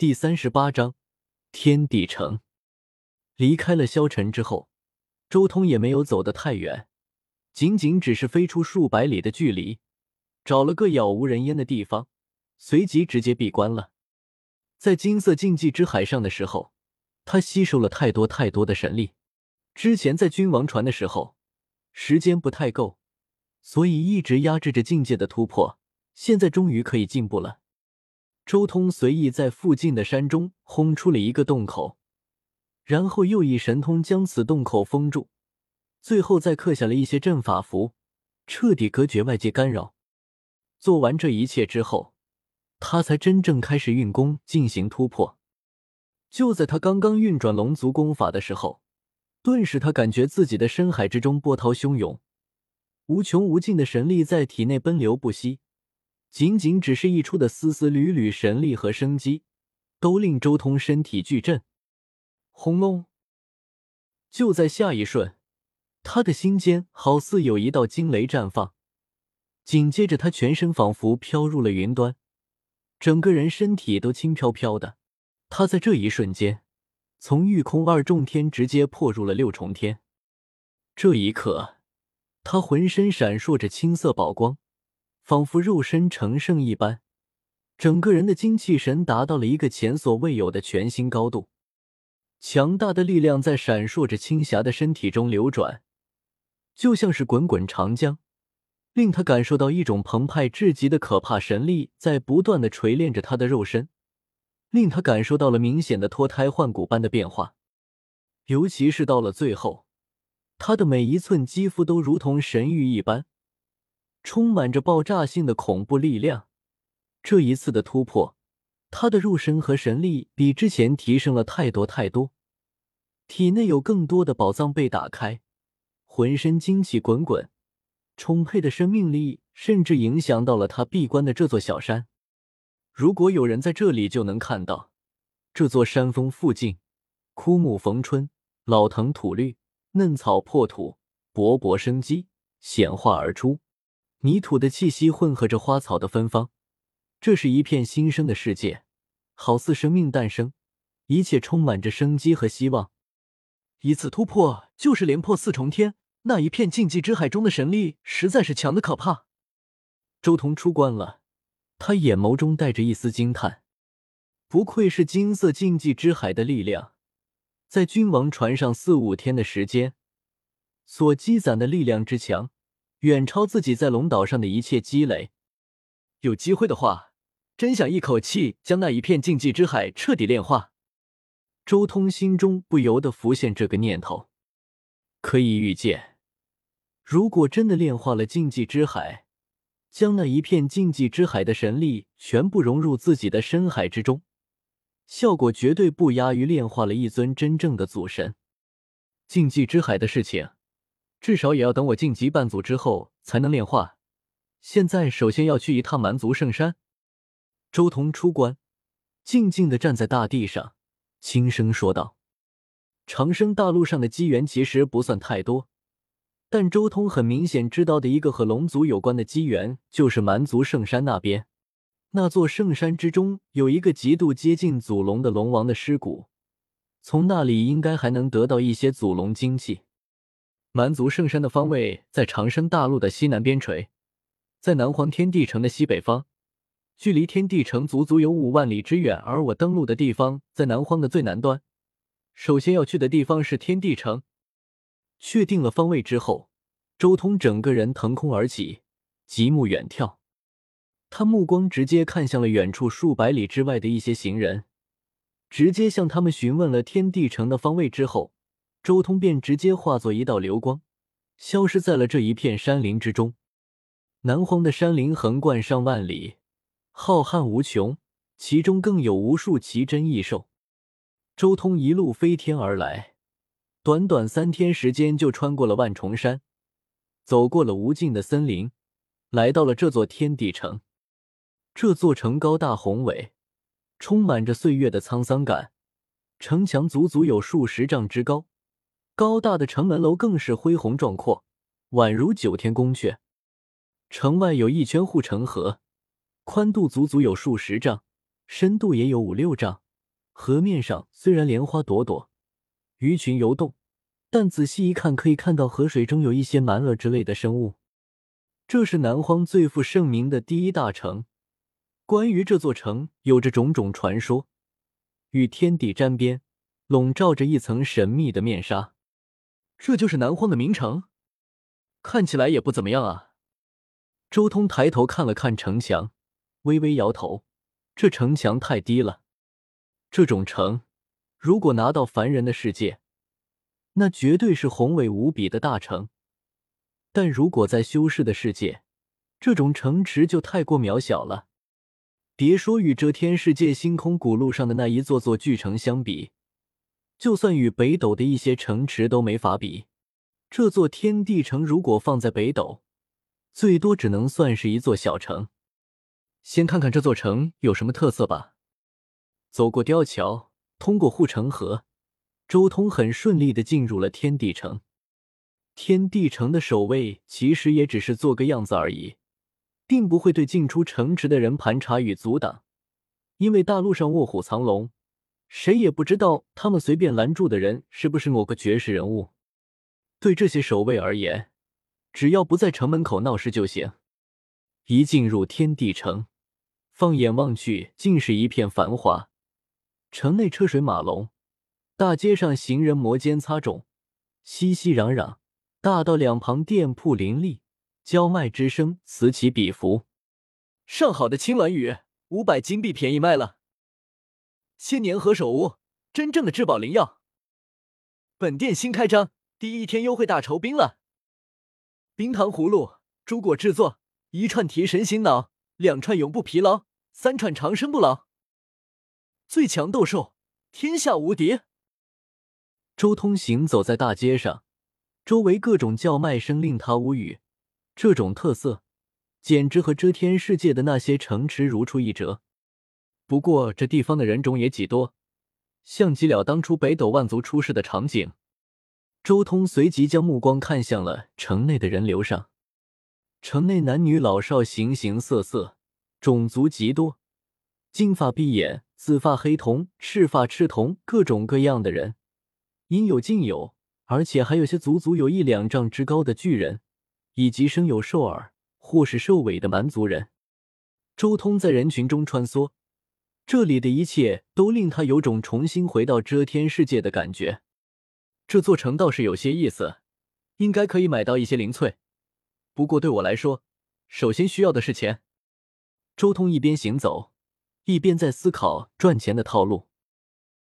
第三十八章天地城。离开了萧晨之后，周通也没有走得太远，仅仅只是飞出数百里的距离，找了个杳无人烟的地方，随即直接闭关了。在金色禁忌之海上的时候，他吸收了太多太多的神力。之前在君王船的时候，时间不太够，所以一直压制着境界的突破。现在终于可以进步了。周通随意在附近的山中轰出了一个洞口，然后又以神通将此洞口封住，最后再刻下了一些阵法符，彻底隔绝外界干扰。做完这一切之后，他才真正开始运功进行突破。就在他刚刚运转龙族功法的时候，顿时他感觉自己的深海之中波涛汹涌，无穷无尽的神力在体内奔流不息。仅仅只是溢出的丝丝缕缕神力和生机，都令周通身体巨震。轰隆！就在下一瞬，他的心间好似有一道惊雷绽放，紧接着他全身仿佛飘入了云端，整个人身体都轻飘飘的。他在这一瞬间，从御空二重天直接破入了六重天。这一刻，他浑身闪烁着青色宝光。仿佛肉身成圣一般，整个人的精气神达到了一个前所未有的全新高度。强大的力量在闪烁着青霞的身体中流转，就像是滚滚长江，令他感受到一种澎湃至极的可怕神力在不断的锤炼着他的肉身，令他感受到了明显的脱胎换骨般的变化。尤其是到了最后，他的每一寸肌肤都如同神玉一般。充满着爆炸性的恐怖力量。这一次的突破，他的肉身和神力比之前提升了太多太多，体内有更多的宝藏被打开，浑身精气滚滚，充沛的生命力甚至影响到了他闭关的这座小山。如果有人在这里，就能看到这座山峰附近，枯木逢春，老藤吐绿，嫩草破土，勃勃生机显化而出。泥土的气息混合着花草的芬芳，这是一片新生的世界，好似生命诞生，一切充满着生机和希望。一次突破就是连破四重天，那一片禁忌之海中的神力实在是强的可怕。周彤出关了，他眼眸中带着一丝惊叹，不愧是金色禁忌之海的力量，在君王船上四五天的时间，所积攒的力量之强。远超自己在龙岛上的一切积累。有机会的话，真想一口气将那一片禁忌之海彻底炼化。周通心中不由得浮现这个念头。可以预见，如果真的炼化了禁忌之海，将那一片禁忌之海的神力全部融入自己的深海之中，效果绝对不亚于炼化了一尊真正的祖神。禁忌之海的事情。至少也要等我晋级半祖之后才能炼化。现在首先要去一趟蛮族圣山。周彤出关，静静的站在大地上，轻声说道：“长生大陆上的机缘其实不算太多，但周通很明显知道的一个和龙族有关的机缘，就是蛮族圣山那边。那座圣山之中有一个极度接近祖龙的龙王的尸骨，从那里应该还能得到一些祖龙精气。”蛮族圣山的方位在长生大陆的西南边陲，在南荒天地城的西北方，距离天地城足足有五万里之远。而我登陆的地方在南荒的最南端。首先要去的地方是天地城。确定了方位之后，周通整个人腾空而起，极目远眺。他目光直接看向了远处数百里之外的一些行人，直接向他们询问了天地城的方位之后。周通便直接化作一道流光，消失在了这一片山林之中。南荒的山林横贯上万里，浩瀚无穷，其中更有无数奇珍异兽。周通一路飞天而来，短短三天时间就穿过了万重山，走过了无尽的森林，来到了这座天地城。这座城高大宏伟，充满着岁月的沧桑感，城墙足足有数十丈之高。高大的城门楼更是恢宏壮阔，宛如九天宫阙。城外有一圈护城河，宽度足足有数十丈，深度也有五六丈，河面上虽然莲花朵朵，鱼群游动，但仔细一看，可以看到河水中有一些蛮鳄之类的生物。这是南荒最负盛名的第一大城。关于这座城，有着种种传说，与天地沾边，笼罩着一层神秘的面纱。这就是南荒的名城，看起来也不怎么样啊。周通抬头看了看城墙，微微摇头：“这城墙太低了。这种城，如果拿到凡人的世界，那绝对是宏伟无比的大城。”但如果在修士的世界，这种城池就太过渺小了。别说与遮天世界星空古路上的那一座座巨城相比，就算与北斗的一些城池都没法比。这座天地城如果放在北斗，最多只能算是一座小城。先看看这座城有什么特色吧。走过吊桥，通过护城河，周通很顺利的进入了天地城。天地城的守卫其实也只是做个样子而已，并不会对进出城池的人盘查与阻挡，因为大陆上卧虎藏龙，谁也不知道他们随便拦住的人是不是某个绝世人物。对这些守卫而言，只要不在城门口闹事就行。一进入天地城，放眼望去，竟是一片繁华。城内车水马龙，大街上行人摩肩擦踵，熙熙攘攘。大道两旁店铺林立，叫卖之声此起彼伏。上好的青鸾羽，五百金币便宜卖了。千年何首乌，真正的至宝灵药。本店新开张，第一天优惠大酬宾了。冰糖葫芦，朱果制作，一串提神醒脑，两串永不疲劳，三串长生不老。最强斗兽，天下无敌。周通行走在大街上。周围各种叫卖声令他无语，这种特色简直和遮天世界的那些城池如出一辙。不过这地方的人种也几多，像极了当初北斗万族出世的场景。周通随即将目光看向了城内的人流上，城内男女老少形形色色，种族极多，金发碧眼、紫发黑瞳、赤发赤瞳，各种各样的人，应有尽有。而且还有些足足有一两丈之高的巨人，以及生有兽耳或是兽尾的蛮族人。周通在人群中穿梭，这里的一切都令他有种重新回到遮天世界的感觉。这座城倒是有些意思，应该可以买到一些灵翠。不过对我来说，首先需要的是钱。周通一边行走，一边在思考赚钱的套路。